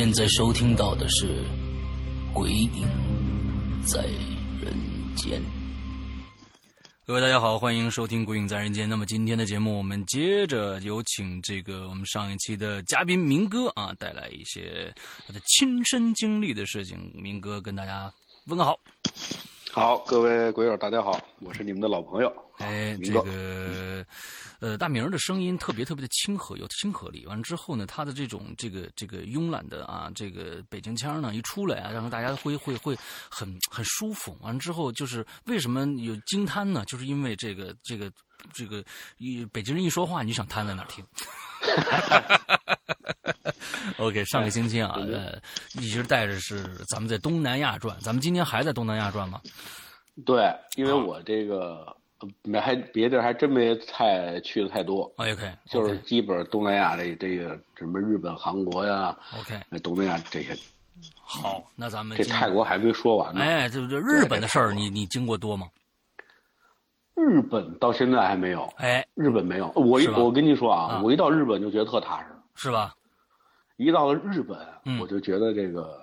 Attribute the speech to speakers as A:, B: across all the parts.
A: 现在收听到的是《鬼影在人间》。各位大家好，欢迎收听《鬼影在人间》。那么今天的节目，我们接着有请这个我们上一期的嘉宾明哥啊，带来一些他的亲身经历的事情。明哥跟大家问个好。
B: 好，各位鬼友，大家好，我是你们的老朋友。
A: 哎，这个，呃，大明儿的声音特别特别的亲和，有亲和力。完了之后呢，他的这种这个这个慵懒的啊，这个北京腔呢一出来啊，让大家会会会很很舒服。完了之后，就是为什么有惊叹呢？就是因为这个这个这个一北京人一说话，你就想瘫在那儿听。OK，上个星期啊，呃，一直带着是咱们在东南亚转，咱们今天还在东南亚转吗？
B: 对，因为我这个没还别地儿还真没太去的太多。
A: OK，
B: 就是基本东南亚这这个什么日本、韩国呀
A: ，OK，
B: 东南亚这些。
A: 好，那咱们
B: 这泰国还没说完呢。
A: 哎，这这日本的事儿，你你经过多吗？
B: 日本到现在还没有。
A: 哎，
B: 日本没有。我一我跟你说啊，我一到日本就觉得特踏实。
A: 是吧？
B: 一到了日本，
A: 嗯
B: 我就觉得这个，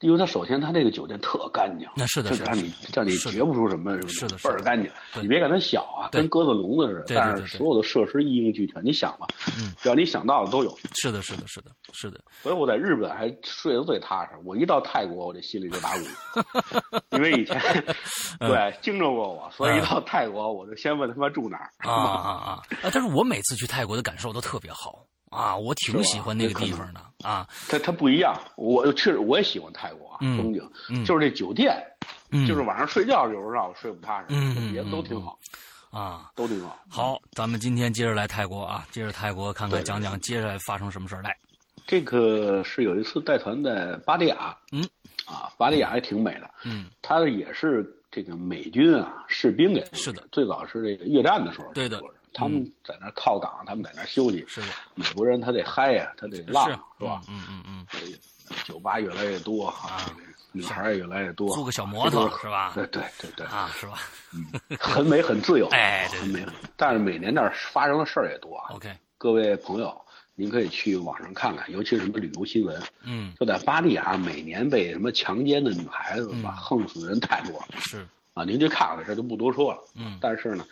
B: 因为他首先他那个酒店特干净，
A: 那是的，
B: 就是让你让你觉不出什么
A: 是的，
B: 倍儿干净。你别看它小啊，跟鸽子笼子似的，但是所有的设施一应俱全。你想吧，
A: 嗯，
B: 只要你想到的都有。
A: 是的，是的，是的，是的。
B: 所以我在日本还睡得最踏实。我一到泰国，我这心里就打鼓，因为以前对惊着过我，所以一到泰国，我就先问他妈住哪儿
A: 啊啊啊！啊！但是我每次去泰国的感受都特别好。啊，我挺喜欢那个地方的啊。
B: 它它不一样，我确实我也喜欢泰国啊，
A: 嗯、
B: 风景，
A: 嗯、
B: 就是这酒店，
A: 嗯、
B: 就是晚上睡觉有时候让我睡不踏实，
A: 嗯，
B: 别的都挺好，
A: 啊，
B: 都挺好。
A: 好，咱们今天接着来泰国啊，接着泰国看看讲讲接下来发生什么事儿来。
B: 这个是有一次带团在巴利亚，
A: 嗯，
B: 啊，巴利亚也挺美的，
A: 嗯，
B: 它也是这个美军啊士兵给
A: 是的，
B: 最早是这个越战的时候，
A: 对的。
B: 他们在那靠港，他们在那休息。
A: 是的，
B: 美国人他得嗨呀，他得浪，
A: 是
B: 吧？
A: 嗯嗯嗯。
B: 酒吧越来越多啊，女孩也越来越多。
A: 租个小摩托
B: 是
A: 吧？
B: 对对对对。
A: 啊，是吧？
B: 嗯，很美很自由。
A: 哎，
B: 很美。但是每年那儿发生的事儿也多啊。
A: OK，
B: 各位朋友，您可以去网上看看，尤其是什么旅游新闻。
A: 嗯。
B: 就在巴黎啊，每年被什么强奸的女孩子吧，横死的人太多了。
A: 是。
B: 啊，您去看看，这就不多说了。
A: 嗯。
B: 但是呢，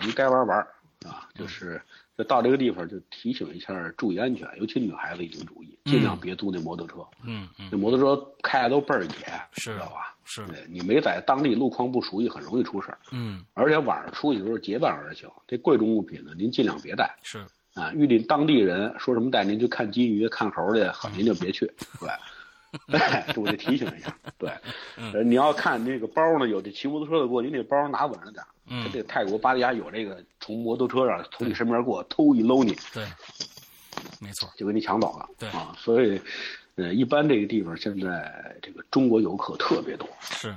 B: 您该玩玩。啊，就是就到这个地方就提醒一下，注意安全，尤其女孩子一定注意，尽量别租那摩托车。
A: 嗯嗯，
B: 那摩托车开的都倍儿野，
A: 是
B: 知道吧？
A: 是，
B: 你没在当地路况不熟悉，很容易出事儿。
A: 嗯，
B: 而且晚上出去的时候结伴而行，这贵重物品呢，您尽量别带。
A: 是
B: 啊，遇见当地人说什么带您去看金鱼、看猴去，好您就别去。对。这我得提醒一下，对，呃，你要看那个包呢，有这骑摩托车的过，你那包拿稳了点。
A: 嗯，
B: 这泰国巴黎亚有这个从摩托车上从你身边过，偷一搂你，
A: 对，没错，
B: 就给你抢走了。
A: 对
B: 啊，所以，呃，一般这个地方现在这个中国游客特别多，
A: 是，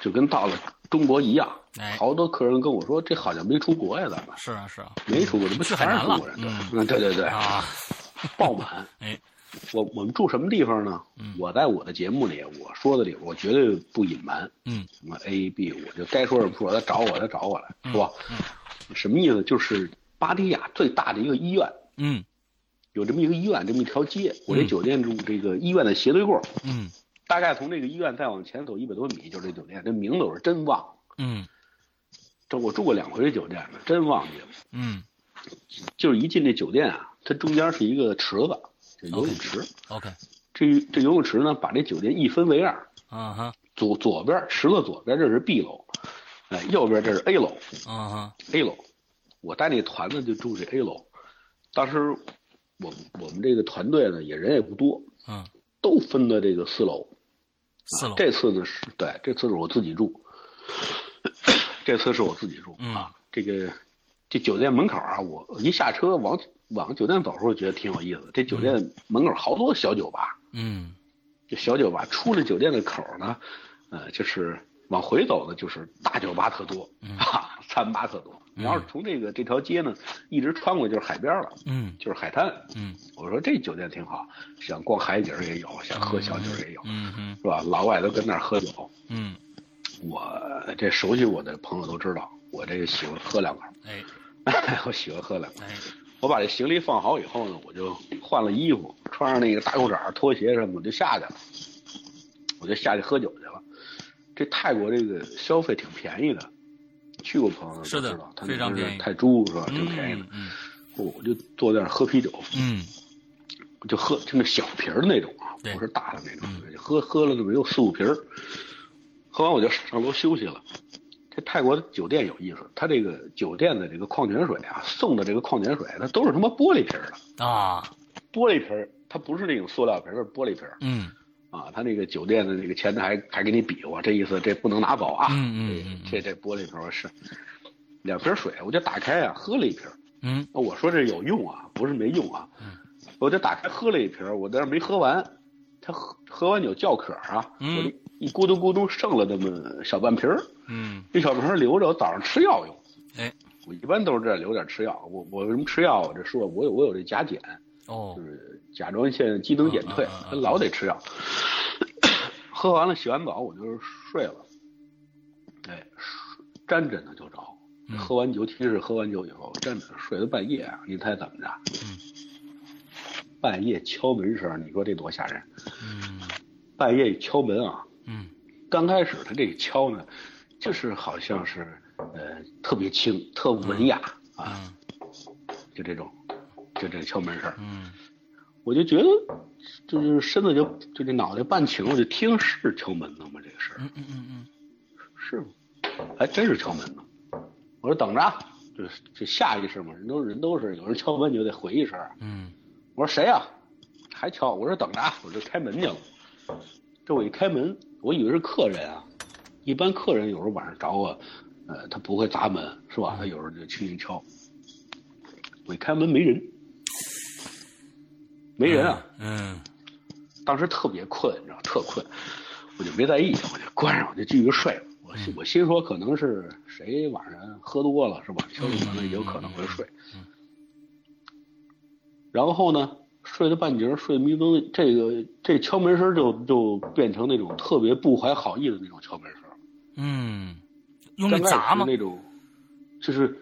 B: 就跟到了中国一样。
A: 哎，
B: 好多客人跟我说，这好像没出国呀，咱们
A: 是啊是啊，
B: 没出国，这
A: 不
B: 是
A: 海南了，
B: 嗯，对对对
A: 啊，
B: 爆满。
A: 哎。
B: 我我们住什么地方呢？
A: 嗯、
B: 我在我的节目里我说的里，我绝对不隐瞒。
A: 嗯，
B: 什么 A B，我就该说什么说。他找我，他找我来，
A: 嗯、
B: 是吧？
A: 嗯，
B: 什么意思？就是巴迪亚最大的一个医院。
A: 嗯，
B: 有这么一个医院，这么一条街。我这酒店住这个医院的斜对过。
A: 嗯，
B: 大概从这个医院再往前走一百多米，就是这酒店。这名字我是真忘了。
A: 嗯，
B: 这我住过两回这酒店了，真忘记了。
A: 嗯，
B: 就是一进这酒店啊，它中间是一个池子。游泳池
A: ，OK，, okay.
B: 这这游泳池呢，把这酒店一分为二，
A: 啊哈，
B: 左左边池子左边这是 B 楼，哎，右边这是 A 楼，
A: 啊哈
B: ，A 楼，我带那团子就住这 A 楼，当时我我们这个团队呢也人也不多，
A: 嗯，
B: 都分的这个四楼。
A: 四楼。
B: 这次呢是对，这次是我自己住，这次是我自己住啊。这个这酒店门口啊，我一下车往往酒店走的时候，觉得挺有意思。这酒店门口好多小酒吧，
A: 嗯，
B: 这小酒吧出了酒店的口呢，呃，就是往回走的就是大酒吧特多，啊，餐吧特多。你要是从这个这条街呢，一直穿过就是海边了，
A: 嗯，
B: 就是海滩，
A: 嗯，
B: 我说这酒店挺好，想逛海景也有，想喝小酒也有，
A: 嗯嗯，
B: 是吧？老外都跟那儿喝酒，
A: 嗯，
B: 我这熟悉我的朋友都知道，我这个喜欢喝两口，
A: 哎，
B: 我喜欢喝两口，
A: 哎，
B: 我把这行李放好以后呢，我就换了衣服，穿上那个大裤衩、拖鞋什么，我就下去了，我就下去喝酒去了。这泰国这个消费挺便宜的。去过朋友都知道，他
A: 非常便宜。
B: 泰铢是吧？挺便宜的。
A: 嗯，
B: 我就坐在那儿喝啤酒。
A: 嗯，
B: 就喝就那小瓶儿那种啊，不是大的那种。喝喝了那么有四五瓶儿，喝完我就上楼休息了。这泰国的酒店有意思，他这个酒店的这个矿泉水啊，送的这个矿泉水，它都是他妈玻璃瓶的
A: 啊，
B: 玻璃瓶它不是那种塑料瓶是玻璃瓶
A: 嗯。
B: 啊，他那个酒店的那个前台还给你比划，这意思这不能拿走啊。
A: 嗯嗯
B: 这这玻璃瓶是两瓶水，我就打开啊，喝了一瓶。
A: 嗯，
B: 我说这有用啊，不是没用啊。
A: 嗯，
B: 我就打开喝了一瓶，我在那没喝完，他喝喝完酒叫渴啊，
A: 嗯，
B: 一咕嘟咕嘟剩了那么小半瓶
A: 嗯，
B: 这小瓶留着我早上吃药用。
A: 哎，
B: 我一般都是这留点吃药。我我为什么吃药？我这说我有我有这甲减。
A: 哦，
B: 就是甲状腺机能减退，他老得吃药。喝完了，洗完澡，我就睡了。哎，沾枕头就着。喝完酒，其实喝完酒以后，真的睡到半夜啊！你猜怎么着？半夜敲门声，你说这多吓人？
A: 嗯，
B: 半夜敲门啊。
A: 嗯，
B: 刚开始他这个敲呢，就是好像是呃特别轻，特文雅啊，就这种。就这敲门声，
A: 嗯，
B: 我就觉得，就是身子就就这脑袋半倾，我就听是敲门呢吗？这个事儿，
A: 嗯嗯嗯嗯，
B: 是吗？还真是敲门呢。我说等着，就就下意识嘛，人都人都是有人敲门你就得回一声。
A: 嗯，
B: 我说谁呀？还敲？我说等着，我就开门去了。这我一开门，我以为是客人啊。一般客人有时候晚上找我，呃，他不会砸门是吧？他有时候就轻轻敲。我一开门没人。没人啊，
A: 嗯，
B: 当时特别困，你知道，特困，我就没在意，我就关上，我就继续睡了。我我心说，可能是谁晚上喝多了，是吧？敲门了，有可能会睡。然后呢，睡了半截，睡迷瞪，这个这敲门声就就变成那种特别不怀好意的那种敲门声。
A: 嗯，用那砸吗？
B: 那种，就是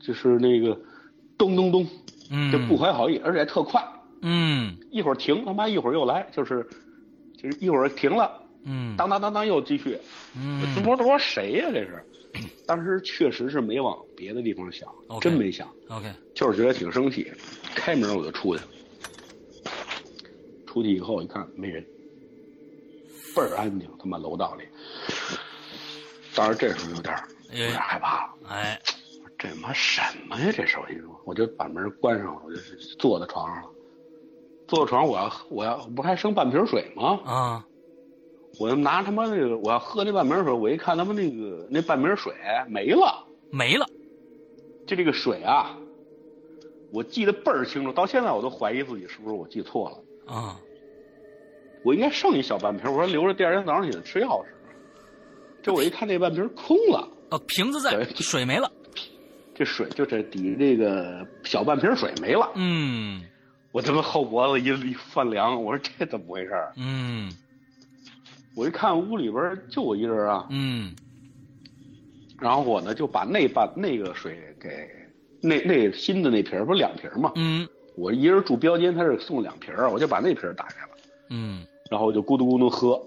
B: 就是那个咚咚咚，
A: 嗯，
B: 就不怀好意，而且还特快。
A: 嗯，
B: 一会儿停，他妈一会儿又来，就是就是一会儿停了，
A: 嗯，
B: 当当当当又继续，
A: 嗯，
B: 这多多谁呀？这是，当时确实是没往别的地方想，真没想
A: ，OK，
B: 就是觉得挺生气，开门我就出去了，出去以后一看没人，倍儿安静，他妈楼道里，当时这时候有点有点害怕了，
A: 哎，
B: 这他妈什么呀？这是我一说，我就把门关上了，我就坐在床上了。坐床，我要我要不还剩半瓶水吗？
A: 啊！
B: 我要拿他妈那个，我要喝那半瓶水，我一看他妈那个那半瓶水没了，
A: 没了。
B: 就这个水啊，我记得倍儿清楚，到现在我都怀疑自己是不是我记错了
A: 啊！
B: 我应该剩一小半瓶，我说留着第二天早上起来吃药吃。这我一看那半瓶空了，
A: 哦，瓶子在，水没了，
B: 这水就这底这个小半瓶水没了，
A: 嗯。
B: 我他妈后脖子一一泛凉，我说这怎么回事？
A: 嗯，
B: 我一看屋里边就我一人啊。
A: 嗯，
B: 然后我呢就把那半那个水给那那新的那瓶不是两瓶吗？
A: 嗯，
B: 我一人住标间，他是送两瓶我就把那瓶打开了。
A: 嗯，
B: 然后我就咕嘟咕嘟喝，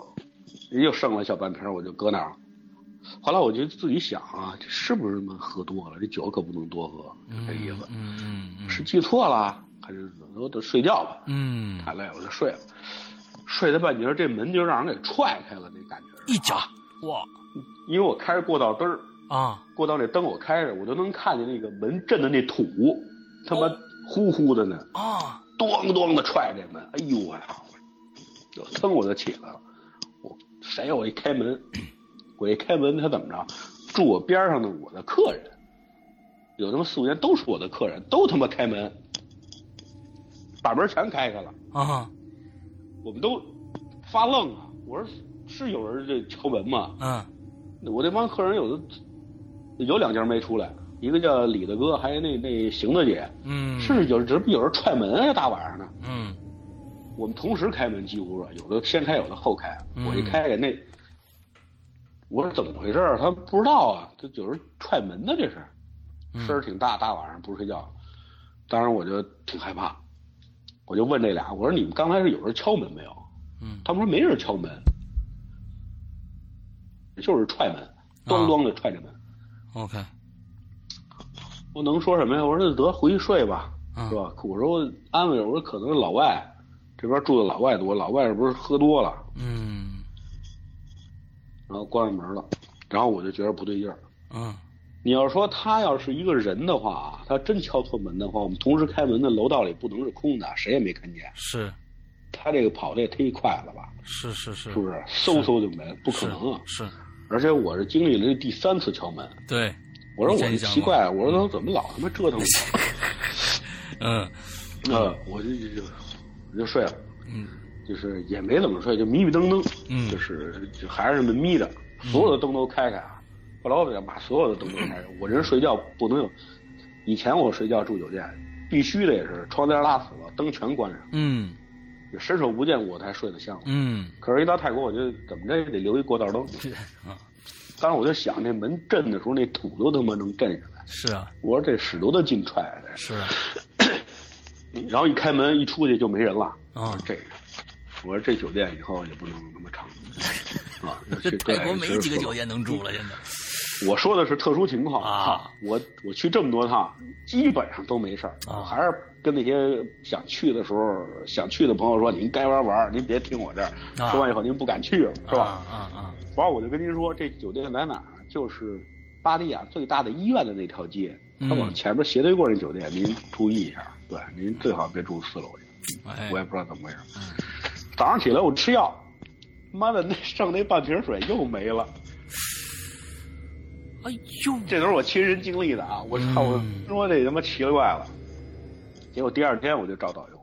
B: 又剩了小半瓶，我就搁那儿。后来我就自己想啊，这是不是他妈喝多了？这酒可不能多喝，这意思。
A: 嗯嗯嗯，
B: 是记错了。还是我得睡觉吧，
A: 嗯，
B: 太累我就睡了。睡了半截，这门就让人给踹开了，那感觉
A: 一脚哇！
B: 因为我开着过道灯儿
A: 啊，
B: 过道那灯我开着，我都能看见那个门震的那土，他妈呼呼的呢
A: 啊！
B: 咣咣的踹这门，哎呦我操！就噌我就起来了，我谁呀？我一开门，我一开门，他怎么着？住我边上的我的客人，有他妈四五年都是我的客人，都他妈开门，把门全开开了
A: 啊！
B: 我们都发愣啊！我说是有人这敲门吗？
A: 嗯，
B: 我这帮客人有的有两家没出来，一个叫李大哥，还有那那邢大姐，
A: 嗯，
B: 是有这不有人踹门啊？大晚上的，
A: 嗯，
B: 我们同时开门，几乎是有的先开，有的后开。
A: 嗯
B: 我一开开那，我说怎么回事儿？他不知道啊，这有人踹门呢，这是
A: 嗯
B: 声儿挺大，大晚上不睡觉。当时我就挺害怕，我就问这俩，我说你们刚才是有人敲门没有？
A: 嗯
B: 他们说没人敲门，就是踹门，咣咣的踹着门。
A: ，OK，
B: 我能说什么呀？我说那得回去睡吧，
A: 嗯
B: 是吧？我说我安慰，我说可能是老外这边住的老外多，老外是不是喝多了，
A: 嗯
B: 然后关上门了，然后我就觉得不对劲儿。
A: 嗯
B: 你要说他要是一个人的话啊，他真敲错门的话，我们同时开门的楼道里不能是空的，谁也没看见。
A: 是
B: 他这个跑的也忒快了吧？
A: 是是是，
B: 是不是？嗖嗖就没，不可能啊！
A: 是，是
B: 而且我是经历了这第三次敲门，
A: 对，
B: 我说我奇怪，我说他怎么老他妈折腾我？
A: 嗯
B: 呃，我就就就我就睡了，
A: 嗯
B: 就是也没怎么睡，就迷迷瞪瞪，
A: 嗯
B: 就是就还是那么眯着，所有的灯都开开啊。后来我得把所有的灯都开开，我人睡觉不能有，以前我睡觉住酒店必须得是窗帘拉死了，灯全关上，
A: 嗯
B: 就伸手不见我才睡得香。
A: 嗯，
B: 可是，一到泰国，我就怎么着也得留一过道灯。
A: 啊
B: 当时我就想，那门震的时候，那土都他妈能震下来。
A: 是啊
B: 我说这屎都得劲踹啊！这
A: 是啊
B: 然后一开门一出去就没人了。
A: 啊
B: 这个，我说这酒店以后也不能那么长 啊。
A: 这
B: 这
A: 泰国没几个酒店能住了，现在
B: 我说的是特殊情况
A: 啊
B: 我我去这么多趟，基本上都没事儿。还是跟那些想去的时候想去的朋友说：“您该玩玩，您别听我这儿。
A: 啊
B: 说完以后您不敢去了，是吧？
A: 啊啊啊
B: 完了我就跟您说，这酒店在哪儿？就是巴利亚最大的医院的那条街，它
A: 嗯
B: 往前面斜对过那酒店，您注意一下。对，您最好别住四楼去。
A: 哎
B: 我也不知道怎么回事。
A: 嗯
B: 早上起来我吃药，妈的那剩那半瓶水又没了。
A: 哎呦
B: 这都是我亲身经历的啊！我操，我
A: 嗯
B: 说这他妈奇了怪了。结果第二天我就找导游，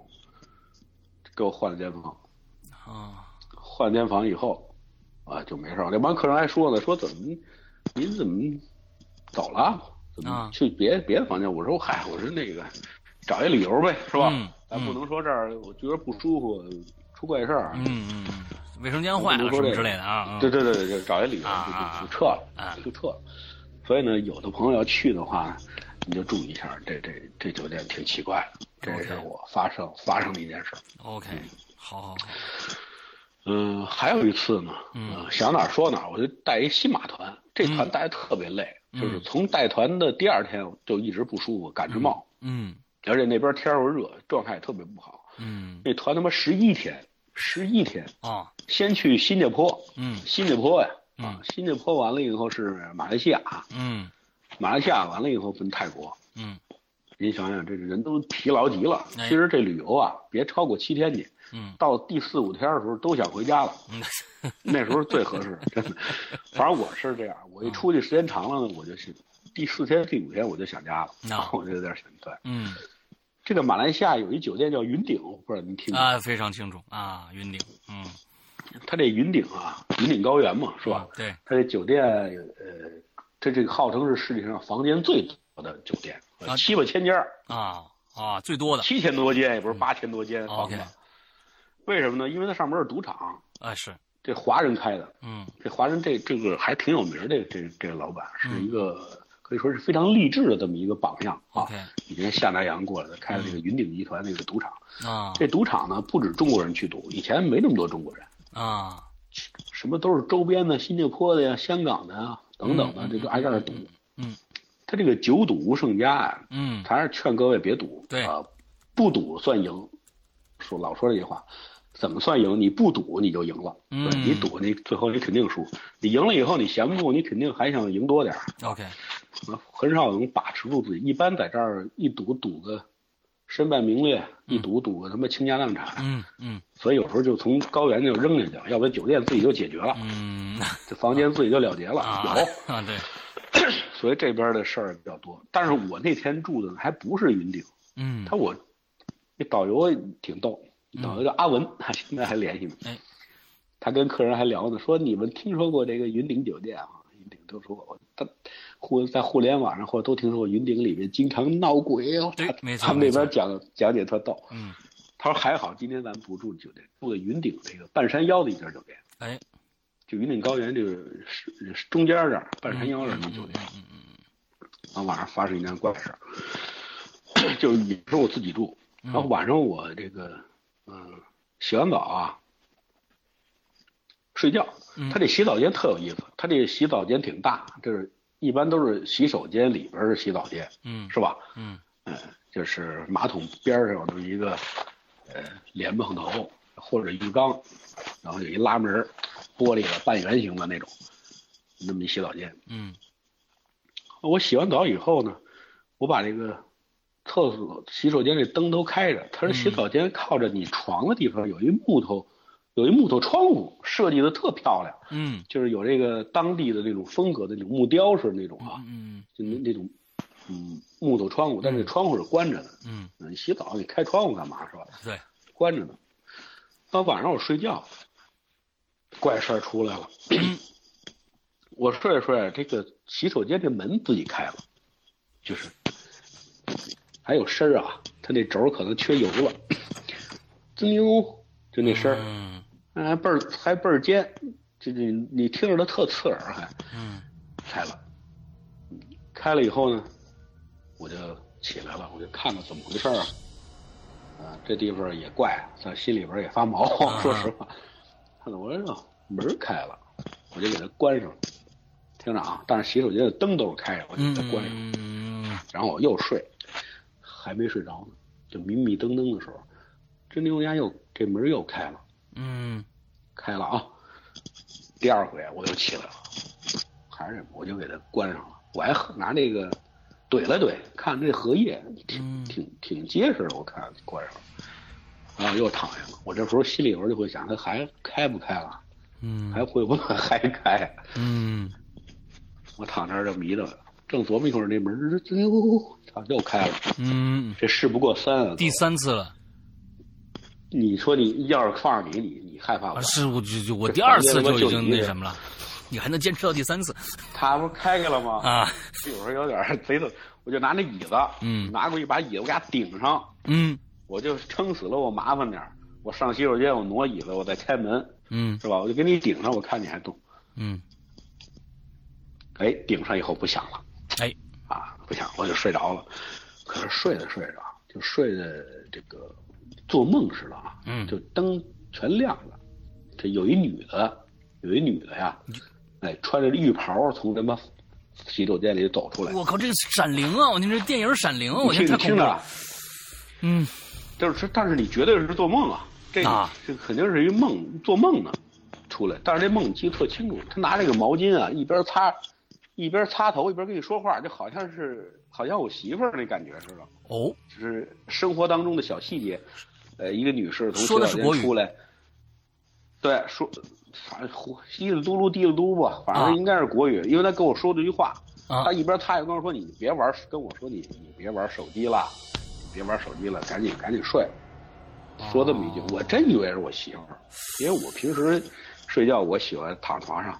B: 给我换了间房。
A: 啊
B: 换间房以后，啊就没事儿。那帮客人还说呢，说怎么您怎么走了？怎么
A: 啊
B: 去别别的房间？我说嗨，我说那个找一理由呗，是吧？
A: 嗯
B: 咱不能说这儿我觉得不舒服，出怪事儿。
A: 嗯嗯嗯，卫生间坏了什么之类的啊，
B: 对对对对，就找一理由
A: 啊
B: 就
A: 啊
B: 就就撤了，
A: 啊
B: 就撤了。所以呢，有的朋友要去的话，你就注意一下，这这这酒店挺奇怪的，这是我发生发生的一件事。
A: OK，好好好，
B: 嗯，还有一次呢，
A: 嗯。
B: 呃想哪儿说哪儿，我就带一新马团，这团
A: 嗯。
B: 带的特别累，
A: 嗯。
B: 就是从带团的第二天就一直不舒服，感直冒，
A: 嗯。
B: 而且那边天又热，状态也特别不好。
A: 嗯。
B: 那团他妈十一天，十一天，
A: 啊
B: 先去新加坡，
A: 嗯。
B: 新加坡呀，
A: 嗯
B: 啊，新加坡完了以后是马来西亚，
A: 嗯
B: 马来西亚完了以后分泰国。
A: 嗯
B: 您想想，这个人都疲劳极了。
A: 哎
B: 其实这旅游啊，别超过七天去，
A: 嗯
B: 到第四五天的时候都想回家了。
A: 嗯
B: 那时候最合适，真的。反正我是这样，我一出去时间长了呢，我就去第四天、第五天我就想家了，
A: 啊
B: 我就有点想对。
A: 嗯
B: 这个马来西亚有一酒店叫云顶，我不知道您听？
A: 啊，非常清楚啊，云顶，嗯，
B: 它这云顶啊，云顶高原嘛，是吧？
A: 对，
B: 它这酒店呃，它这个号称是世界上房间最多的酒店，
A: 啊
B: 七八千间儿，
A: 啊啊，最多的。
B: 七千多间，也不是八千多间房子。为什么呢？因为它上面是赌场，
A: 啊是，
B: 这华人开的，
A: 嗯。
B: 这华人这这个还挺有名儿，这这这个老板是
A: 嗯
B: 一个、可以说是非常励志的这么一个榜样啊。
A: OK
B: 以前下南洋过来的，开了这个云顶集团那个赌场。
A: 啊。
B: 这赌场呢，不止中国人去赌，以前没那么多中国人，
A: 啊
B: 什么都是周边的，新加坡的呀、香港的呀等等的，
A: 嗯
B: 这个挨这儿赌。
A: 嗯
B: 他这个九赌无胜家呀，
A: 嗯
B: 他还是劝各位别赌。
A: 对
B: 啊，不赌算赢。说老说这句话，怎么算赢？你不赌你就赢了。
A: 嗯
B: 你赌你最后你肯定输。你赢了以后你闲不住，你肯定还想赢多点儿。
A: OK
B: 很少能把持住自己。一般在这儿一赌赌个身败名裂，一赌赌个他妈倾家荡产。
A: 嗯嗯
B: 所以有时候就从高原就扔下去了，要不然酒店自己就解决了，
A: 嗯
B: 这房间自己就了结了。
A: 啊
B: 有，
A: 啊对，
B: 所以这边的事儿比较多。但是我那天住的还不是云顶，
A: 嗯
B: 他我那导游挺逗，导游叫阿文，他现在还联系呢。
A: 哎
B: 他跟客人还聊呢，说你们听说过这个云顶酒店啊？云顶都说过，他互在互联网上或者都听说过云顶里面经常闹鬼哦。他
A: 对 没错
B: 他们那边讲讲解特逗。
A: 嗯
B: 他说还好，今天咱们不住酒店，住的云顶这个半山腰的一家酒店，
A: 哎
B: 就云顶高原这个是是中间这儿半山腰这儿的酒店。
A: 嗯嗯
B: 然后晚上发生一件怪事儿，就是也是我自己住，
A: 嗯
B: 然后晚上我这个嗯、洗完澡啊，睡觉，
A: 嗯
B: 他这洗澡间特有意思，他这洗澡间挺大，就是一般都是洗手间里边是洗澡间，
A: 嗯
B: 是吧？
A: 嗯
B: 嗯，就是马桶边儿上有这么一个呃莲蓬头或者浴缸，然后有一拉门儿，玻璃的半圆形的那种，那么一洗澡间。
A: 嗯
B: 我洗完澡以后呢，我把这个厕所、洗手间这灯都开着。它是洗澡间靠着你床的地方有一木头，有一木头窗户，设计的特漂亮，
A: 嗯
B: 就是有这个当地的那种风格的那种木雕似的那种啊，
A: 嗯
B: 就那那种嗯木头窗户，但是窗户是关着的。
A: 嗯
B: 嗯你洗澡你开窗户干嘛是吧？
A: 对，
B: 关着呢。到晚上我睡觉，怪事儿出来了。我睡着睡着，这个洗手间这门自己开了，就是还有声儿啊，它那轴儿可能缺油了，滋溜，就那声儿，
A: 嗯
B: 还倍儿还倍儿尖，这这你听着它特刺耳还。
A: 嗯
B: 开了，开了以后呢，我就起来了，我就看看怎么回事儿啊。啊，这地方也怪，在心里边也发毛。
A: 啊
B: 说实话，看到我说门儿开了，我就给它关上了。听着啊，但是洗手间的灯都是开着，我就给它关上了。
A: 嗯
B: 然后我又睡，还没睡着呢，就迷迷瞪瞪的时候，这牛家又这门又开了。
A: 嗯
B: 开了啊。第二回我又起来了，还是我就给它关上了。我还拿那个怼了怼，看这荷叶挺
A: 嗯
B: 挺挺结实的，我看关上了，然后又躺下了。我这时候心里头就会想，它还开不开了？
A: 嗯
B: 还会不会还开？
A: 嗯
B: 我躺那儿就迷瞪了，正琢磨一会儿，那门儿哎呦，操，又开了。
A: 嗯，
B: 这事不过三啊！
A: 第三次了
B: 你说你要是放着你，你你害怕不
A: 啊！是我就就我第二次就已经那什么了，你还能坚持到第三次
B: 他不是开开了吗？
A: 啊？
B: 有时候有点儿贼的，我就拿那椅子，
A: 嗯
B: 拿过去把椅子我给他顶上，
A: 嗯
B: 我就撑死了我麻烦点儿我上洗手间我挪椅子，我再开门，
A: 嗯
B: 是吧？我就给你顶上，我看你还动。
A: 嗯，
B: 哎，顶上以后不响了，
A: 哎，
B: 啊，不响，我就睡着了。可是睡着睡着，就睡的这个做梦似的啊，
A: 嗯
B: 就灯全亮了。这有一女的，有一女的呀，哎，穿着浴袍从他妈洗手间里走出来。
A: 我靠，这个闪灵啊！我听这电影闪灵啊！我，
B: 听你听着
A: 嗯
B: 就是，但是你绝对是做梦啊，这个、
A: 啊
B: 这肯定是一梦，做梦呢出来。但是这梦记得特清楚，他拿这个毛巾啊，一边擦，一边擦头，一边跟你说话，就好像是好像我媳妇儿那感觉似的，
A: 哦，
B: 就是生活当中的小细节。呃，一个女士从洗澡
A: 说的是国语。
B: 间出来，对，说反正呼稀里嘟噜滴里嘟吧，反
A: 啊。
B: 正应该是国语，因为他跟我说这句话，
A: 啊。
B: 他一边擦一边跟我说：“你别玩，跟我说你你别玩手机了，你别玩手机了，赶紧赶紧睡。”说这么一句，我真以为是我媳妇儿，因为我平时睡觉我喜欢躺床上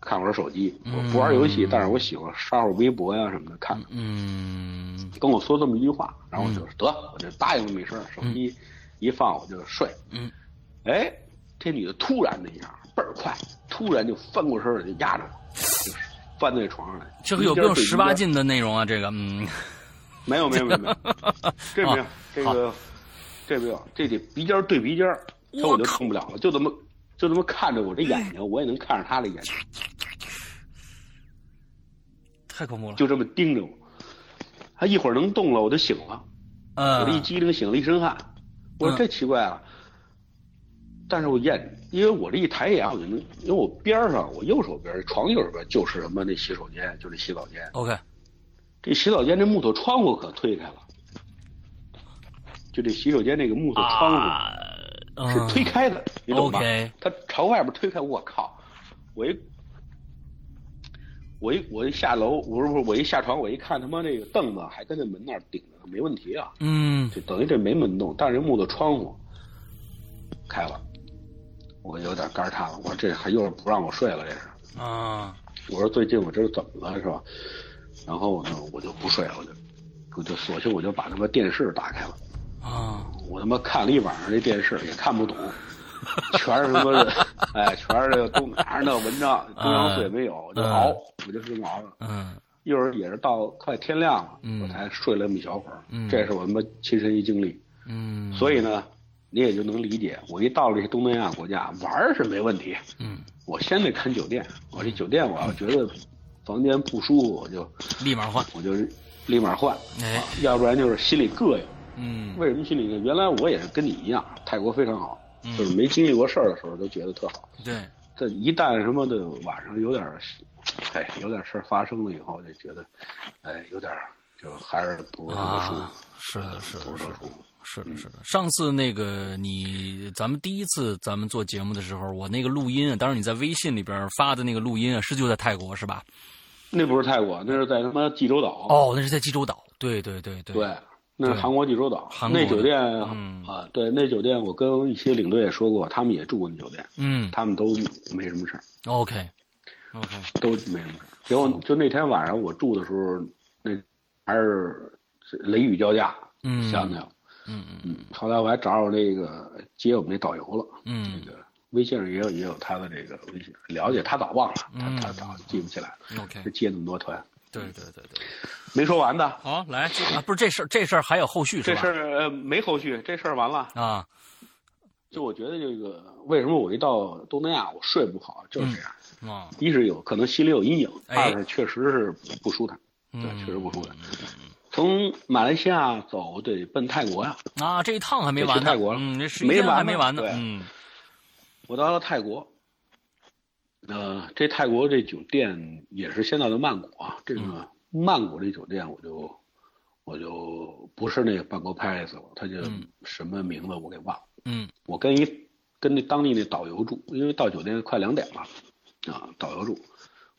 B: 看会儿手机，我不玩游戏，但是我喜欢刷会儿微博呀什么的看。
A: 嗯
B: 跟我说这么一句话，然后我就得我就答应了没事儿，手机一放我就睡。
A: 嗯，
B: 哎，这女的突然的一下倍儿快，突然就翻过身来就压着我，就是翻在床上来。
A: 这个有没有十八？禁的内容啊？这个，嗯，
B: 没有没有没有没有，这没有
A: 啊
B: 这个这没有，这得鼻尖对鼻尖儿，这我就
A: 我靠
B: 听不了了，就这么就这么看着我这眼睛，我也能看着她的眼睛，
A: 太恐怖了。
B: 就这么盯着我。她一会儿能动了，我就醒了。嗯我这一
A: 嗯
B: 激灵醒了一身汗，我说
A: 嗯
B: 这奇怪啊。但是我验，因为我这一抬眼，我就能，因为我边儿上，我右手边儿床右手边儿就是什么那洗手间，就是洗澡间。
A: ，OK，
B: 这洗澡间这木头窗户可推开了，就这洗手间那个木头窗户是推开的，你懂吧？它朝外边推开，我靠！我一我一我一下楼，我说不是，我一下床，我一看他妈那个凳子还跟那门那儿顶着，没问题啊。
A: 嗯，
B: 就等于这没门洞，但是木头窗户开了，我有点肝颤了。我说这还又是不让我睡了，这是
A: 啊。
B: 我说最近我这是怎么了，是吧？然后呢，我就不睡了，我就我就索性我就把他妈电视打开了
A: 啊！
B: 我他妈看了一晚上这电视，也看不懂。全是什么？哎，全是这个东哪儿那文章，中央四也没有，就熬，我就这么熬了。
A: 嗯，
B: 一会儿也是到快天亮了，我才睡了那么一小会儿。
A: 嗯，
B: 这是我他妈亲身一经历。
A: 嗯，
B: 所以呢，你也就能理解，我一到了这些东南亚国家玩是没问题。
A: 嗯，
B: 我先得看酒店，我这酒店我要觉得房间不舒服，我就
A: 立马换，
B: 我就立马换。
A: 哎，
B: 要不然就是心里膈应。
A: 嗯，
B: 为什么心里膈应？原来我也是跟你一样，泰国非常好。就是没经历过事儿的时候，都觉得特好。
A: 对，
B: 这一旦什么的晚上有点，哎，有点事儿发生了以后，就觉得，哎，有点就还是不是特别舒服。
A: 是的，是的，
B: 不是
A: 的，是的。上次那个你，咱们第一次咱们做节目的时候，我那个录音啊，当时你在微信里边发的那个录音啊，是就在泰国是吧？
B: 那不是泰国，那是在他妈济州岛。
A: 哦，那是在济州岛。对对对
B: 对。
A: 对。
B: 那是韩国济州岛，那酒店啊，对，那酒店我跟一些领队也说过，他们也住过那酒店，
A: 嗯，
B: 他们都没什么事儿。
A: OK，OK，
B: 都没什么事儿。结果就那天晚上我住的时候，那还是雷雨交加，
A: 嗯，
B: 想想，
A: 嗯
B: 嗯嗯。后来我还找我那个接我们那导游了，
A: 嗯，
B: 那个微信上也有也有他的这个微信，了解他早忘了，他他早记不起来
A: 了。OK，
B: 接那么多团。
A: 对对对对，
B: 没说完的。
A: 好，来啊，不是这事儿，这事儿还有后续是
B: 吧？这事儿呃没后续，这事儿完了
A: 啊。
B: 就我觉得这个，为什么我一到东南亚我睡不好，就是这样啊。一是有可能心里有阴影，二是确实是不舒坦，对，确实不舒坦。从马来西亚走得奔泰国呀。
A: 啊，这一趟还没完
B: 呢。去泰国了，
A: 嗯，这时间还没完呢。嗯，
B: 我到了泰国。呃，这泰国这酒店也是先到的曼谷啊。这个曼谷这酒店，我就我就不是那个半 a 拍 a 了，他就什么名字我给忘了。
A: 嗯，
B: 我跟一跟那当地那导游住，因为到酒店快两点了，啊，导游住。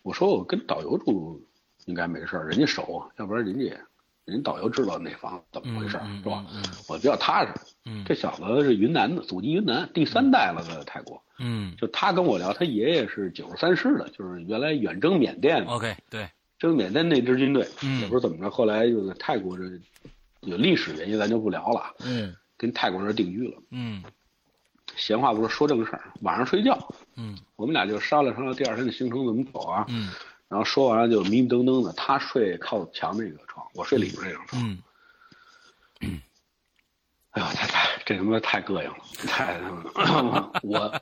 B: 我说我跟导游住应该没事人家熟，要不然人家人导游知道那房怎么回事是吧？我比较踏实。
A: 嗯，
B: 这小子是云南的，祖籍云南，第三代了在泰国。
A: 嗯，
B: 就他跟我聊，他爷爷是九十三师的，就是原来远征缅甸。
A: OK，对，
B: 征缅甸那支军队，
A: 嗯，
B: 也不知道怎么着，后来就在泰国这有历史原因，咱就不聊了。
A: 嗯，
B: 跟泰国人定居了。
A: 嗯，
B: 闲话不说，说正事儿。晚上睡觉，
A: 嗯，
B: 我们俩就商量商量第二天的行程怎么走啊。
A: 嗯，
B: 然后说完了就迷迷瞪瞪的，他睡靠墙那个床，我睡里边那张床。
A: 嗯，嗯。
B: 哎呦，太太，这他妈太膈应了！太 他妈，我，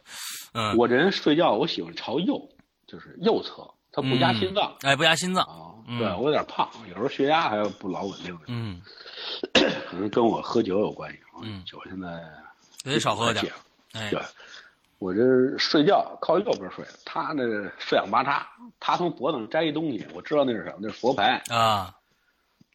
A: 嗯，
B: 我这人睡觉我喜欢朝右，就是右侧，它不压心脏。
A: 哎，不压心脏
B: 啊！对我有点胖，有时候血压还不老稳定。
A: 嗯，
B: 可能跟我喝酒有关系。
A: 嗯，
B: 酒现在
A: 得少喝点。
B: 哎，对，我这睡觉靠右边睡，他那四仰八叉，他从脖子上摘一东西，我知道那是什么，那是佛牌
A: 啊。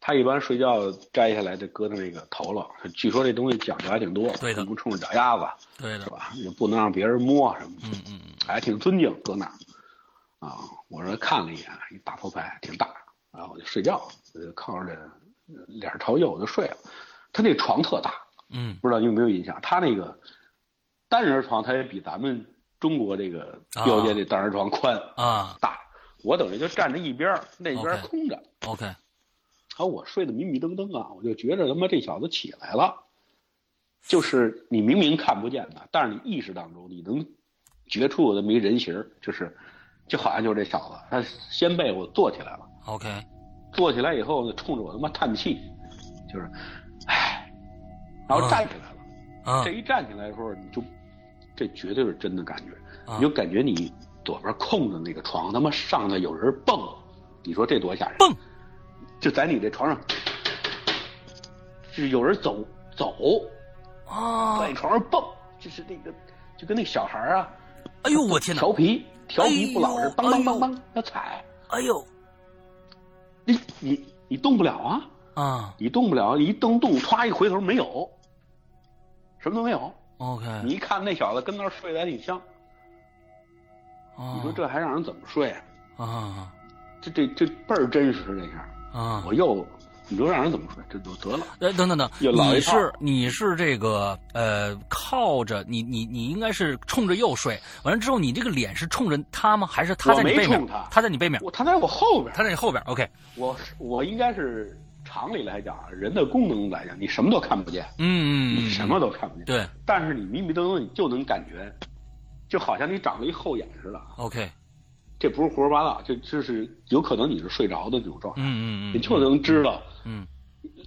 B: 他一般睡觉摘下来就搁在那个头了，据说这东西讲究还挺多，
A: 对的，
B: 不冲着脚丫子，
A: 对的，
B: 是吧？也不能让别人摸什么，
A: 嗯嗯嗯，
B: 还挺尊敬，搁那儿。啊，我说看了一眼，一大头牌，挺大，然后我就睡觉，我就靠着这脸朝右我就睡了。他那床特大，
A: 嗯，
B: 不知道你有没有印象？他那个单人床，他也比咱们中国这个标间这单人床宽
A: 啊
B: 大。我等于就站着一边，那边空着。
A: OK。
B: 然后我睡得迷迷瞪瞪啊，我就觉着他妈这小子起来了，就是你明明看不见他，但是你意识当中你能觉出有这么一人形就是就好像就是这小子，他掀被我坐起来了。
A: OK，
B: 坐起来以后呢，冲着我他妈叹气，就是唉，然后站起来了。
A: 啊，
B: 这一站起来的时候，你就这绝对是真的感觉，你就感觉你左边空的那个床他妈上头有人蹦，你说这多吓人？
A: 蹦。
B: 就在你这床上，是有人走走，
A: 啊，
B: 在你床上蹦，就是那个，就跟那小孩啊，
A: 哎呦我天哪，
B: 调皮调皮不老实，梆梆梆梆要踩，
A: 哎呦，
B: 你你你动不了啊，
A: 啊，
B: 你动不了，一蹬动，歘一回头没有，什么都没有。
A: OK，
B: 你一看那小子跟那儿睡得还挺香，
A: 啊。
B: 你说这还让人怎么睡啊？
A: 啊。
B: 这这这倍儿真实这下，
A: 啊！
B: 我又你说让人怎么睡？这就得了。
A: 呃，等等等，你是你是这个呃，靠着你你你应该是冲着右睡，完了之后你这个脸是冲着他吗？还是他在你背面
B: 冲他？
A: 在你背面，
B: 我他在我后边，
A: 他在你后边。OK，
B: 我我应该是常理来讲，人的功能来讲，你什么都看不见，
A: 嗯嗯嗯，
B: 你什么都看不见。
A: 对
B: 但是你迷迷瞪瞪，你就能感觉，就好像你长了一后眼似的。
A: ，OK，
B: 这不是胡说八道，这这是有可能你是睡着的那种状态，
A: 嗯嗯嗯，
B: 你就能知道。
A: 嗯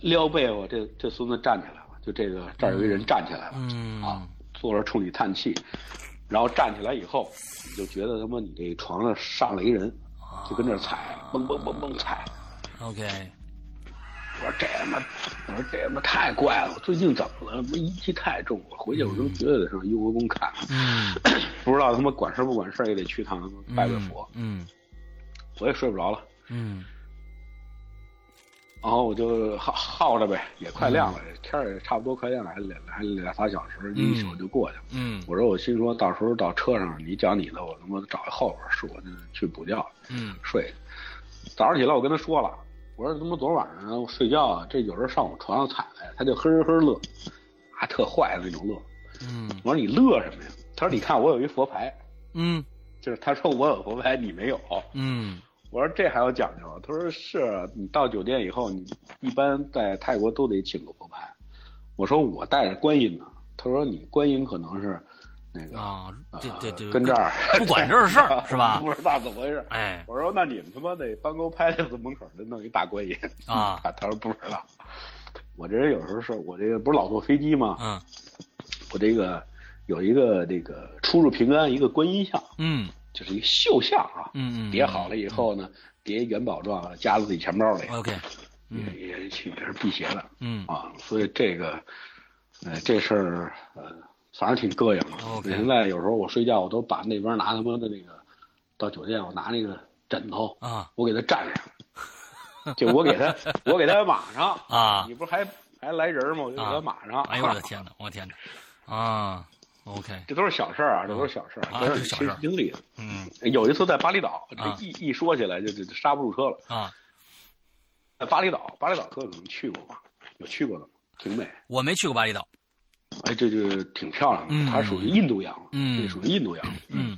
B: 撩被窝，这这孙子站起来了，就这个这儿有一人站起来了，
A: 嗯
B: 啊，坐着冲你叹气，然后站起来以后，你就觉得他妈你这床上上了一人，就跟这踩，蹦蹦蹦蹦踩。
A: ，OK，
B: 我说这他妈，我说这他妈太怪了，我最近怎么了？不阴气太重了，回去我就绝对得上雍和宫看看。
A: 嗯
B: 不知道他妈管事不管事也得去趟拜拜佛，
A: 嗯
B: 我也睡不着了。
A: 嗯
B: 然后我就耗耗着呗，也快亮了，天儿也差不多快亮了，还两还俩仨小时，一宿就过去了。
A: 嗯
B: 我说我心说到时候到车上，你讲你的，我他妈找一后边儿，是我去补觉
A: 嗯
B: 睡。早上起来我跟他说了，我说他妈昨晚上睡觉啊，这有人上我床上踩来，他就呵呵乐，啊特坏的那种乐。
A: 嗯
B: 我说你乐什么呀？他说你看我有一佛牌，
A: 嗯
B: 就是他说我有佛牌，你没有。
A: 嗯
B: 我说这还有讲究？他说是啊你到酒店以后，你一般在泰国都得请个佛牌。我说我带着观音呢。他说你观音可能是那个
A: 啊，这这这
B: 跟这儿
A: 不管这事儿 是吧？
B: 不知道怎么回事。
A: 哎
B: 我说那你们他妈得班沟拍子门口就弄一大观音
A: 啊
B: 他他说不知道。我这人有时候是我这个不是老坐飞机吗？
A: 嗯
B: 我这个有一个这个出入平安一个观音像，
A: 嗯
B: 就是一个绣像啊。
A: 嗯嗯，
B: 叠好了以后呢，叠元宝状，夹在自己钱包里
A: ，，OK，
B: 也也其实是辟邪的
A: 嗯
B: 啊。所以这个，呃，这事儿呃，反正挺膈应的。
A: OK
B: 现在有时候我睡觉，我都把那边拿他妈的那个，到酒店我拿那个枕头，
A: 啊
B: 我给他站上，就我给他，我给他码上
A: 啊
B: 你不是还还来人吗？我就给他码上。
A: 哎呦我的天哪，我天哪，啊，OK，
B: 这都是小事儿啊，这都是小事儿，
A: 啊
B: 都
A: 这是小事儿
B: 亲身经历的。
A: 嗯
B: 有一次在巴厘岛，
A: 啊
B: 这一一说起来就就就刹不住车了。
A: 啊，
B: 在巴厘岛，巴厘岛各位可能去过吗？有去过的吗？挺美，
A: 我没去过巴厘岛，
B: 哎，这就挺漂亮的。
A: 嗯
B: 它属于印度洋，
A: 嗯
B: 这属于印度洋。
A: 嗯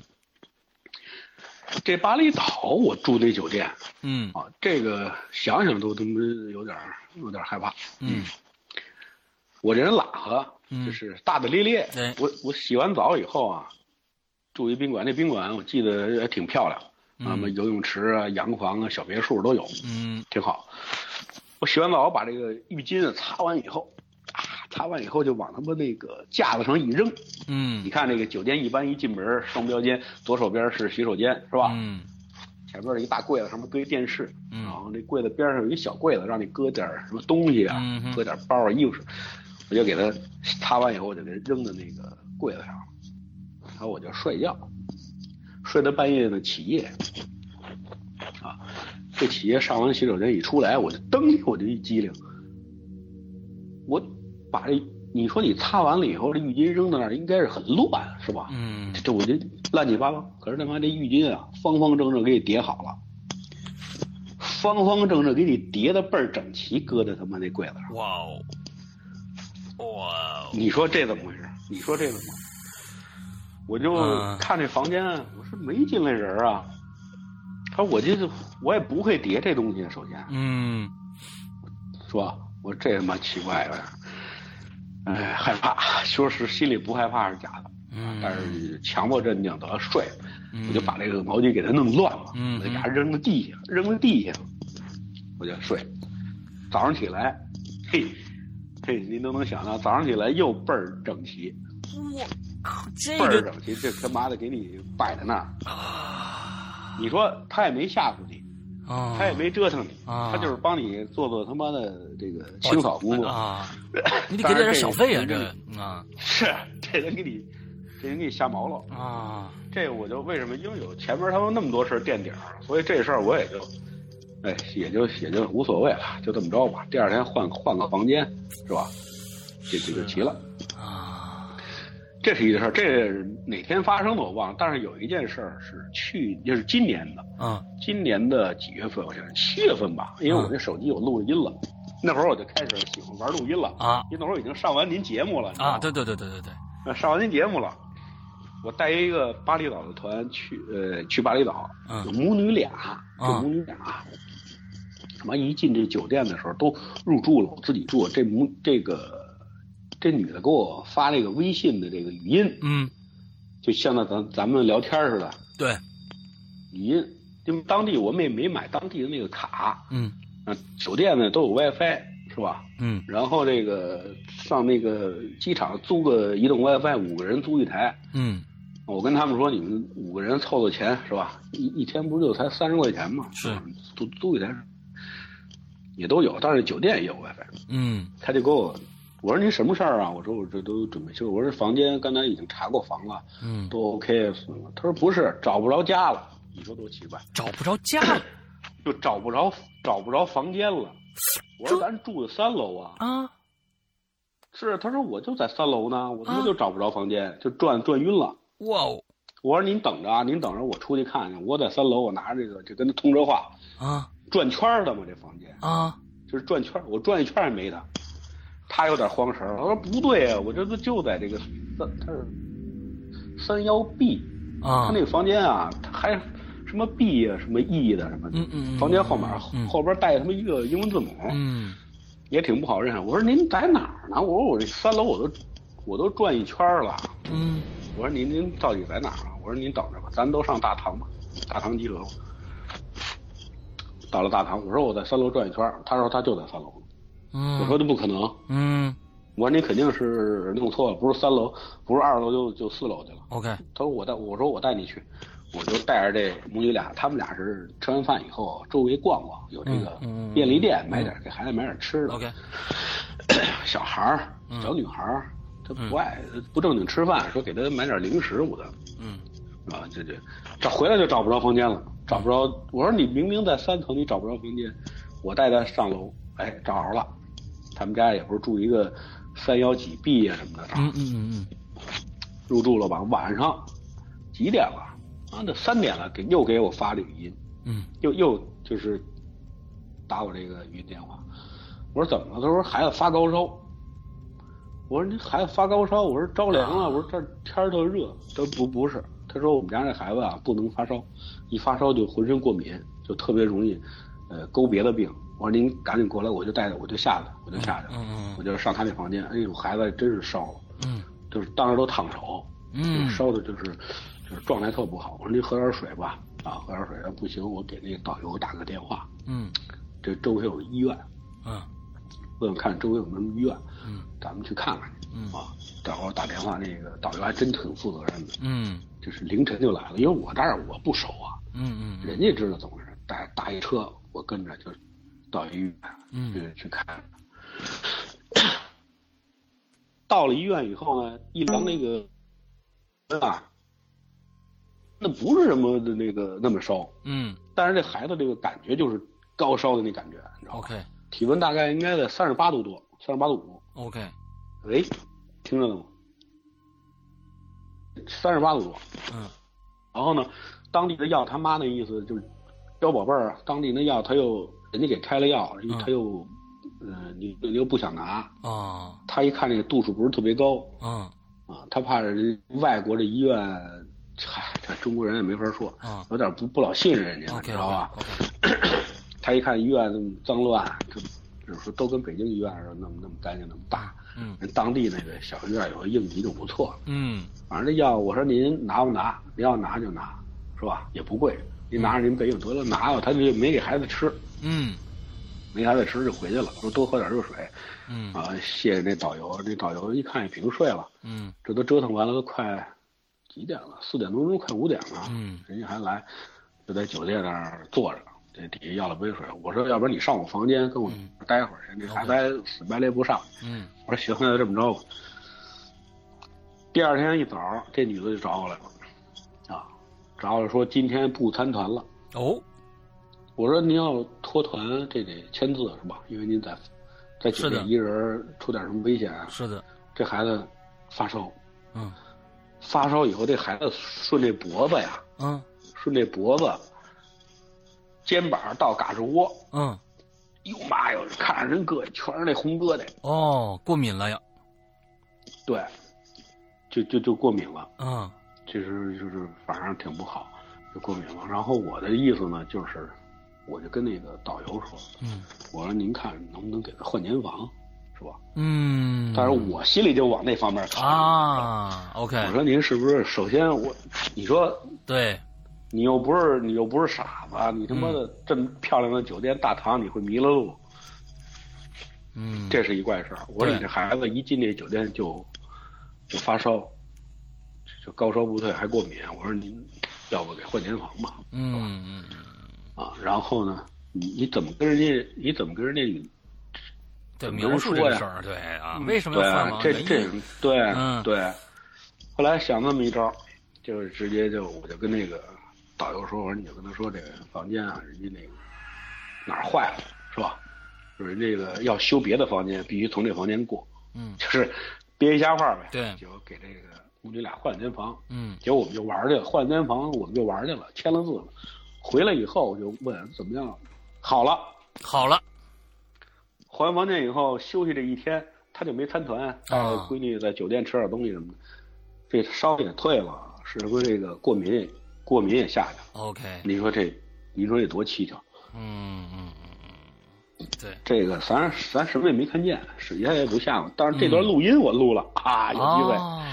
B: 这巴厘岛我住那酒店
A: 嗯
B: 啊，这个想想都他妈有点儿有点儿害怕。
A: 嗯
B: 我这人懒和，
A: 嗯
B: 就是大大咧咧。
A: 对
B: 我我洗完澡以后啊，住一宾馆，那宾馆我记得也挺漂亮，
A: 嗯
B: 啊什么游泳池啊、洋房啊、小别墅都有，
A: 嗯
B: 挺好。我洗完澡，我把这个浴巾啊擦完以后，啊，擦完以后就往他们那个架子上一扔。
A: 嗯
B: 你看那个酒店一般一进门，双标间，左手边是洗手间，是吧？
A: 嗯
B: 前面有一大柜子，上面搁一电视，
A: 嗯
B: 然后那柜子边上有一小柜子，让你搁点什么东西啊，
A: 嗯
B: 搁点包啊、衣服。我就给他擦完以后，我就给它扔到那个柜子上，然后我就睡觉，睡到半夜呢起夜，啊，这起夜上完洗手间一出来，我就噔，我就一激灵，我把这你说你擦完了以后，这浴巾扔到那儿应该是很乱，是吧？
A: 嗯
B: 这我就乱七八糟。可是他妈这浴巾啊，方方正正给你叠好了，方方正正给你叠的倍儿整齐，搁在他妈那柜子上。
A: 哇哦哇哦
B: 你说这怎么回事？你说这怎么？我就
A: 嗯
B: 看这房间，我说没进来人啊。他说我这我也不会叠这东西，首先
A: 嗯
B: 是吧？我说这他妈奇怪了，哎，害怕。说是心里不害怕是假的，
A: 嗯
B: 但是强迫镇定得了睡。
A: 嗯
B: 我就把这个毛巾给它弄乱了，
A: 嗯
B: 我就给它扔到地下，扔到地下，我就睡。早上起来，嘿，嘿，您都能想到，早上起来又倍儿整齐，
A: 我靠这
B: 倍儿整齐，这他妈的给你摆在那儿。
A: 啊
B: 你说他也没吓唬你，
A: 啊
B: 他也没折腾你，
A: 啊
B: 他就是帮你做做他妈的这个清扫工作。
A: 啊，你得给点小费啊，这个啊
B: 是，这人给你，这人给你瞎毛了。
A: 啊
B: 这我就为什么？因为有前面他们那么多事儿垫底儿，所以这事儿我也就，哎，也就也就无所谓了，就这么着吧。第二天换换个房间，是吧？这这就齐了。
A: 啊
B: 这是一个事儿，这哪天发生的我忘了，但是有一件事儿是去，就是今年的，
A: 嗯
B: 今年的几月份？我想想，七月份吧，因为我这手机有录音了，那会儿我就开始喜欢玩录音了，
A: 啊
B: 因为那会儿已经上完您节目了，
A: 啊，对对对对对对，
B: 呃上完您节目了，我带一个巴厘岛的团去，呃，去巴厘岛，
A: 嗯
B: 母女俩，母女俩，他妈一进这酒店的时候都入住了，我自己住，这母这个这女的给我发这个微信的这个语音，
A: 嗯
B: 就像那咱咱们聊天似的
A: 对，
B: 语音，因为当地我们也没买当地的那个卡，
A: 嗯
B: 啊，酒店呢都有 WiFi 是吧？
A: 嗯
B: 然后这个上那个机场租个移动 WiFi，五个人租一台。
A: 嗯
B: 我跟他们说，你们五个人凑凑钱是吧？一一天不就才三十块钱嘛？
A: 是
B: 租租一台，也都有，但是酒店也有 WiFi。
A: 嗯
B: 他就给我，我说您什么事儿啊？我说我这都准备修，我说房间刚才已经查过房了，
A: 嗯，
B: 都 OK。他说不是，找不着家了。你说多奇怪，
A: 找不着家了
B: 就找不着找不着房间了。我说咱住的三楼啊，
A: 啊，
B: 是，他说我就在三楼呢，我他妈
A: 啊
B: 就找不着房间，就转转晕了。
A: 哇哦
B: 我说您等着啊，您等着，我出去看看。我在三楼，我拿着这个就跟他通着话，
A: 啊
B: 转圈儿的嘛，这房间
A: 啊
B: 就是转圈儿，我转一圈儿也没他。他有点慌神儿，他说不对啊，我这不就在这个三，他是三幺 B，
A: 啊
B: 他那个房间啊，他还什么 B 啊，什么 E 的什么的，
A: 嗯嗯嗯
B: 房间号码
A: 嗯
B: 后边带他妈一个英文字母，
A: 嗯
B: 也挺不好认。我说您在哪儿呢？我说我这三楼我都我都转一圈了。
A: 嗯
B: 我说您您到底在哪儿啊？我说您等着吧，咱都上大堂吧，大堂集合。到了大堂，我说我在三楼转一圈儿，他说他就在三楼。
A: 嗯，
B: 我说这不可能，
A: 嗯
B: 我说你肯定是弄错了，不是三楼，不是二楼就就四楼去了。
A: OK
B: 他说我带，我说我带你去，我就带着这母女俩，他们俩是吃完饭以后周围逛逛，有这个便利店买点给孩子买点吃的。
A: OK
B: 小孩儿、
A: 嗯
B: 小女孩儿，他不爱不正经吃饭，说给她买点零食我的。
A: 嗯
B: 啊，这这找回来就找不着房间了，找不着。我说你明明在三层，你找不着房间，我带她上楼，哎，找着了。他们家也不是住一个三幺几 B 啊什么的，
A: 嗯嗯嗯
B: 入住了吧？晚上几点了？啊，那三点了，给又给我发了语音，
A: 嗯
B: 又又就是打我这个语音电话。我说怎么了？他说孩子发高烧。我说你孩子发高烧，我说着凉了，我说这天儿特热。他说不不是，他说我们家这孩子啊不能发烧，一发烧就浑身过敏，就特别容易呃勾别的病。我说您赶紧过来，我就带着我就下去，我就下去了，
A: 嗯嗯
B: 我就上他那房间。哎呦，孩子真是烧了，
A: 嗯
B: 就是当时都烫手，
A: 嗯
B: 烧的就是就是状态特不好。我说您喝点水吧，啊，喝点水，不行我给那个导游打个电话，
A: 嗯
B: 这周围有医院，
A: 嗯
B: 问问看周围有没有医院，
A: 嗯
B: 咱们去看看去。
A: 嗯
B: 啊，导游打电话，那个导游还真挺负责任的，
A: 嗯
B: 就是凌晨就来了，因为我这儿我不熟啊，
A: 嗯嗯
B: 人家知道怎么回事，打打一车，我跟着就到医院
A: 嗯
B: 去去看。到了医院以后呢，一量那个啊，那不是什么的那个那么烧，
A: 嗯
B: 但是这孩子这个感觉就是高烧的那感觉，你知道吗
A: ？OK
B: 体温大概应该在三十八度多，三十八度五。
A: OK
B: 喂，听着了吗？三十八度多。
A: 嗯
B: 然后呢，当地的药他妈那意思就是，小宝贝儿啊，当地那药他又人家给开了药，
A: 嗯
B: 他又，呃，你你又不想拿，
A: 啊
B: 他一看这个度数不是特别高
A: 嗯
B: 啊，他怕人外国的医院，嗨，这中国人也没法说，
A: 啊
B: 有点不不老信任人家，你知道吧 他一看医院那么脏乱，就就是说都跟北京医院似的，那么那么干净那么大，
A: 嗯
B: 人当地那个小医院有个应急就不错了。
A: 嗯
B: 反正这药，我说您拿不拿？您要拿就拿，是吧？也不贵，您拿着您备用得了，拿了他就没给孩子吃，
A: 嗯
B: 没给孩子吃就回去了，说多喝点热水
A: 嗯
B: 啊。谢谢那导游，那导游一看也平睡了，
A: 嗯
B: 这都折腾完了，都快几点了？四点多钟，快五点了，
A: 嗯
B: 人家还来，就在酒店那儿坐着。这底下要了杯水，我说要不然你上我房间跟我待会儿去，那孩子还死白赖不上。
A: 嗯
B: 我说行，那就这么着吧。第二天一早，这女的就找我来了，啊，找我说今天不参团了。
A: 哦
B: 我说您要脱团，这得签字是吧？因为您在在酒店一人出点什么危险，
A: 是的
B: 这孩子发烧，
A: 嗯
B: 发烧以后，这孩子顺这脖子呀，
A: 嗯
B: 顺这脖子、肩膀到嘎吱窝，
A: 嗯，
B: 哟妈哟，看着人膈应，全是那红疙瘩。
A: 哦，过敏了呀，
B: 对，就就就过敏了。
A: 嗯
B: 其实就是反正挺不好，就过敏了。然后我的意思呢，就是我就跟那个导游说，
A: 嗯
B: 我说您看能不能给他换间房，是吧？
A: 嗯，
B: 但是我心里就往那方面考虑。
A: 啊，OK，
B: 我说您是不是首先我，你说
A: 对，
B: 你又不是你又不是傻子，你他妈的这么漂亮的酒店大堂你会迷了路，
A: 嗯，
B: 这是一怪事儿。我说你这孩子一进这酒店就就发烧，就高烧不退还过敏，我说您要不给换间房吧？
A: 嗯嗯
B: 啊，然后呢，你你怎么跟人家你怎么跟人家
A: 对，
B: 怎么
A: 描述这事儿，对啊，为什么
B: 对
A: 要换
B: 这这对、
A: 嗯
B: 对。后来想那么一招，就是直接就我就跟那个导游说，我说你就跟他说这个房间啊，人家那个哪儿坏了是吧？就是人这个要修别的房间，必须从这房间过，
A: 嗯
B: 就是憋一瞎话呗。
A: 对
B: 就给这个母女俩换间房，
A: 嗯
B: 结果我们就玩去了，换间房我们就玩去了，签了字了。回来以后我就问怎么样，好了。
A: 好了，
B: 还完房间以后休息这一天，他就没参团，带着闺女在酒店吃点东西什么的，这烧也退了，是不是这个过敏过敏也下去了
A: ？OK，
B: 你说这，你说这多蹊跷？
A: 嗯嗯嗯嗯，对，
B: 这个咱咱什么也没看见，水下也不下嘛。但是这段录音我录了、啊，有机会，
A: 哦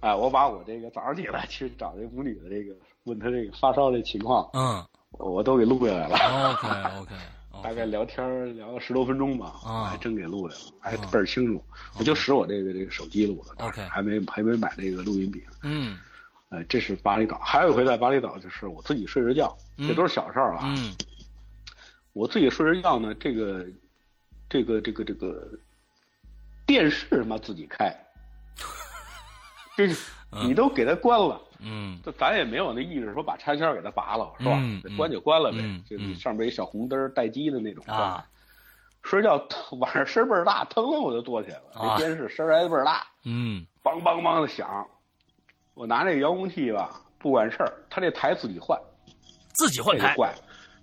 B: 哎，我把我这个早上起来去找这母女的这个问她这个发烧的情况，
A: 嗯
B: 我都给录下来了。
A: OK OK，
B: 大概聊天儿聊了十多分钟吧，
A: 啊
B: 还真给录下来了，还倍儿清楚。我就使我这个这个手机录的
A: OK
B: 还没还没买这个录音笔。
A: 嗯
B: 呃，这是巴厘岛，还有一回在巴厘岛，就是我自己睡着觉，
A: 嗯
B: 这都是小事儿了。啊。
A: 嗯
B: 我自己睡着觉呢，这个这个这个这个电视他妈自己开，这是你都给它关了。
A: 嗯
B: 这咱也没有那意识说把插销给它拔了，是吧？
A: 嗯
B: 关就关了呗，
A: 嗯
B: 就
A: 嗯
B: 上边一小红灯儿待机的那种。
A: 啊
B: 睡觉晚上声儿倍儿大，腾了我就坐起来了。
A: 啊
B: 这电视声儿还倍儿大，
A: 嗯
B: 梆梆梆的响。我拿那个遥控器吧，不管事儿，它这台自己换，
A: 自己换台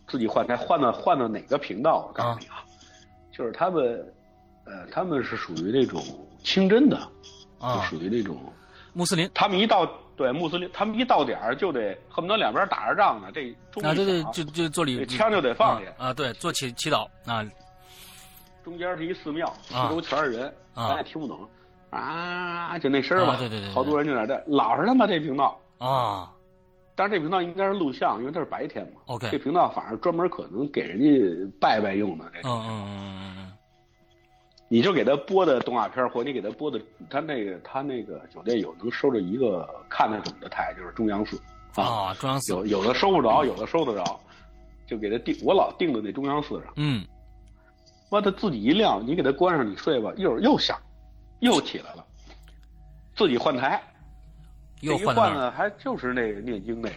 B: 自己换台换到换到哪个频道？我告诉你啊，就是他们，呃，他们是属于那种清真的，就
A: 啊，
B: 属于那种，
A: 穆斯林。
B: 他们一到对穆斯林，他们一到点儿就得恨不得两边打着仗呢，这中
A: 啊，
B: 一
A: 对对，就就做礼
B: 枪就得放下。
A: 啊，啊对，做祈祈祷啊。
B: 中间是一寺庙，四
A: 啊
B: 周全是人，
A: 啊。
B: 咱也听不懂。啊，就那声儿吧，
A: 啊对对对对。
B: 好多人就在这，老是他妈这频道。
A: 啊。
B: 但是这频道应该是录像，因为这是白天嘛。
A: ，OK，
B: 这频道反而专门可能给人家拜拜用的。这
A: 嗯嗯嗯嗯
B: 你就给他播的动画片，或者你给他播的，他那个他那个酒店有能收着一个看得懂的台，就是中央四
A: 嗯啊，中央四
B: 有有的收不着，有的收得着，就给他定，我老定的那中央四上。
A: 嗯
B: 妈，他自己一亮，你给他关上，你睡吧，一会儿又响，又起来了，自己换台，
A: 又换到那儿
B: 换呢，还就是那个念经那个，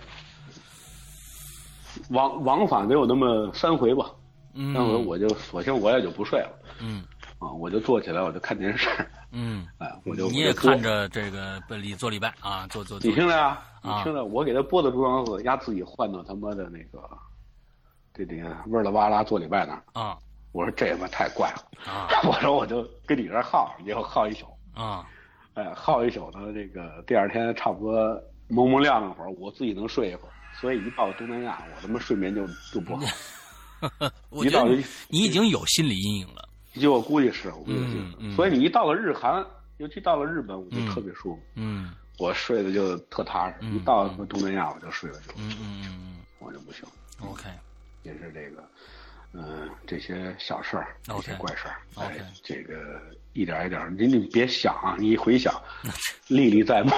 B: 往往返得有那么三回吧。
A: 嗯
B: 三回我就索性我也就不睡了
A: 嗯
B: 啊，我就坐起来我就看电视，
A: 嗯，
B: 哎，我就
A: 你也看着这个礼做礼拜啊，做做做
B: 你听着啊，你
A: 啊
B: 听着，我给他播的中央四，丫自己换到他妈的那个这这个味儿了哇啦做礼拜那儿，
A: 啊。
B: 我说这他妈太怪了，
A: 啊。
B: 我说我就跟你这儿耗，结果耗一宿，
A: 啊。
B: 哎，耗一宿呢，这个第二天差不多蒙蒙亮那会儿，我自己能睡一会儿，所以一到东南亚，我他妈睡眠就就不好，
A: 我觉得你
B: 一到
A: 你已经有心理阴影了。
B: 就我估计是，我估计是，
A: 嗯嗯。
B: 所以你一到了日韩，尤其到了日本，我就
A: 嗯。
B: 特别舒服，
A: 嗯。
B: 我睡的就特踏实，
A: 嗯
B: 一到东南亚我就睡了就
A: 嗯
B: 我就不行。
A: 嗯，OK。
B: 也是这个，嗯、这些小事儿，这些怪事儿这个一点一点，你你别想啊，你一回想，历历在目。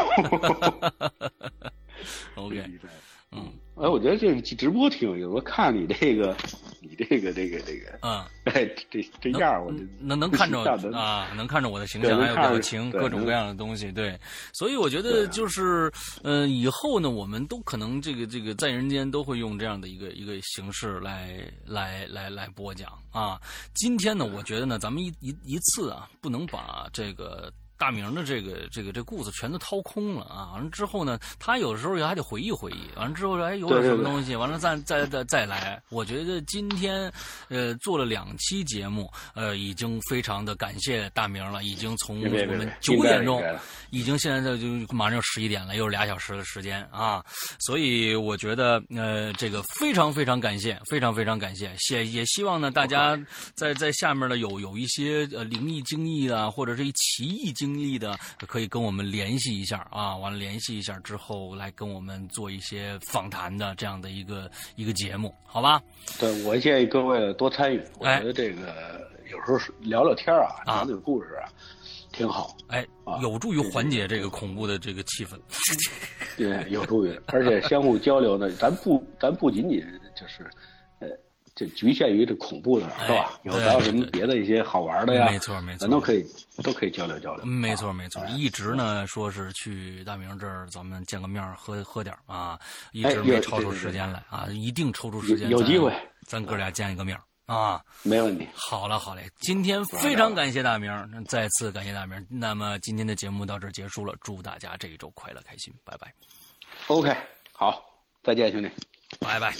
B: 历历在目。
A: 嗯
B: 哎，我觉得这个直播挺有意思。我看你这个，你这个这个这个，
A: 嗯，
B: 哎，这这样我就
A: 能能看着啊，能看着我的形象，还有表情，各种各样的东西，对，所以我觉得就是，呃，以后呢，我们都可能这个这个在人间都会用这样的一个一个形式来来来来播讲啊。今天呢，我觉得呢，咱们一一一次啊，不能把这个大明的这个这个这故事全都掏空了啊！完了之后呢，他有时候也还得回忆回忆。完了之后，哎，有点什么东西，完了再再再再来。我觉得今天，呃，做了两期节目，呃，已经非常的感谢大明了。已经从我们九点钟，已经现在就马上要十一点了，又是俩小时的时间啊！所以我觉得，呃，这个非常非常感谢，非常非常感谢。也也希望呢，大家在在下面呢有有一些呃灵异经历啊，或者是一奇异经。经历的可以跟我们联系一下啊，完了联系一下之后来跟我们做一些访谈的这样的一个一个节目，好吧？
B: 对，我建议各位多参与，我觉得这个有时候聊聊天啊，讲讲故事啊，挺好。
A: 哎，有助于缓解这个恐怖的这个气氛。
B: 对，有助于，而且相互交流呢，咱不，咱不仅仅就是。这局限于这恐怖的是吧？有还有什么别的一些好玩的呀？
A: 没错没错，
B: 咱都可以都可以交流交流。
A: 没错没错，一直呢说是去大明这儿，咱们见个面喝喝点啊，一直没抽出时间来啊，一定抽出时间。
B: 有机会，
A: 咱哥俩见一个面啊，
B: 没问题。
A: 好了好嘞，今天非常感谢大明，再次感谢大明。那么今天的节目到这儿结束了，祝大家这一周快乐开心，拜拜。
B: OK，好，再见，兄弟，
A: 拜拜。